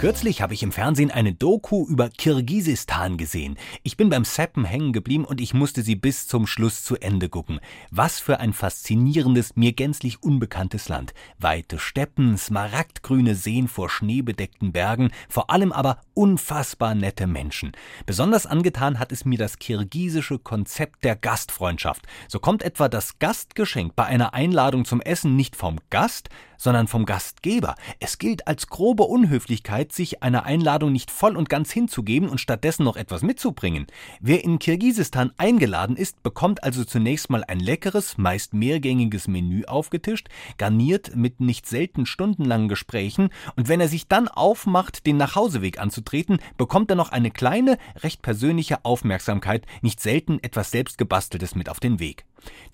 Kürzlich habe ich im Fernsehen eine Doku über Kirgisistan gesehen. Ich bin beim Seppen hängen geblieben und ich musste sie bis zum Schluss zu Ende gucken. Was für ein faszinierendes, mir gänzlich unbekanntes Land. Weite Steppen, smaragdgrüne Seen vor schneebedeckten Bergen, vor allem aber unfassbar nette Menschen. Besonders angetan hat es mir das kirgisische Konzept der Gastfreundschaft. So kommt etwa das Gastgeschenk bei einer Einladung zum Essen nicht vom Gast, sondern vom Gastgeber. Es gilt als grobe Unhöflichkeit, sich einer Einladung nicht voll und ganz hinzugeben und stattdessen noch etwas mitzubringen. Wer in Kirgisistan eingeladen ist, bekommt also zunächst mal ein leckeres, meist mehrgängiges Menü aufgetischt, garniert mit nicht selten stundenlangen Gesprächen, und wenn er sich dann aufmacht, den Nachhauseweg anzutreten, bekommt er noch eine kleine, recht persönliche Aufmerksamkeit, nicht selten etwas selbstgebasteltes mit auf den Weg.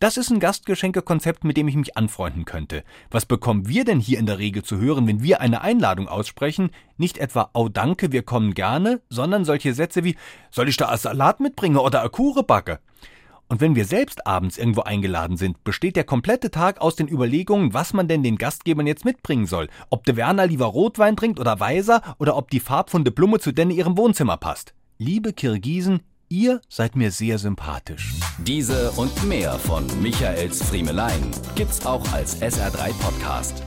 Das ist ein Gastgeschenkekonzept, mit dem ich mich anfreunden könnte. Was bekommen wir denn hier in der Regel zu hören, wenn wir eine Einladung aussprechen? Nicht etwa, oh danke, wir kommen gerne, sondern solche Sätze wie, soll ich da ein Salat mitbringen oder eine Kuche backe? Und wenn wir selbst abends irgendwo eingeladen sind, besteht der komplette Tag aus den Überlegungen, was man denn den Gastgebern jetzt mitbringen soll. Ob der Werner lieber Rotwein trinkt oder Weiser oder ob die Farbfunde Blume zu denn ihrem Wohnzimmer passt. Liebe Kirgisen, Ihr seid mir sehr sympathisch. Diese und mehr von Michaels Friemelein gibt's auch als SR3 Podcast.